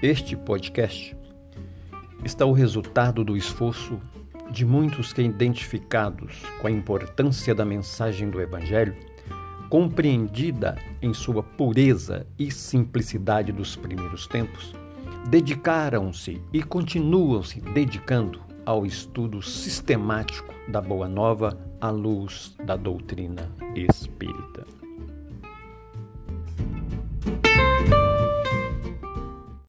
Este podcast está o resultado do esforço de muitos que, identificados com a importância da mensagem do Evangelho, compreendida em sua pureza e simplicidade dos primeiros tempos, dedicaram-se e continuam se dedicando ao estudo sistemático da Boa Nova à luz da doutrina espírita.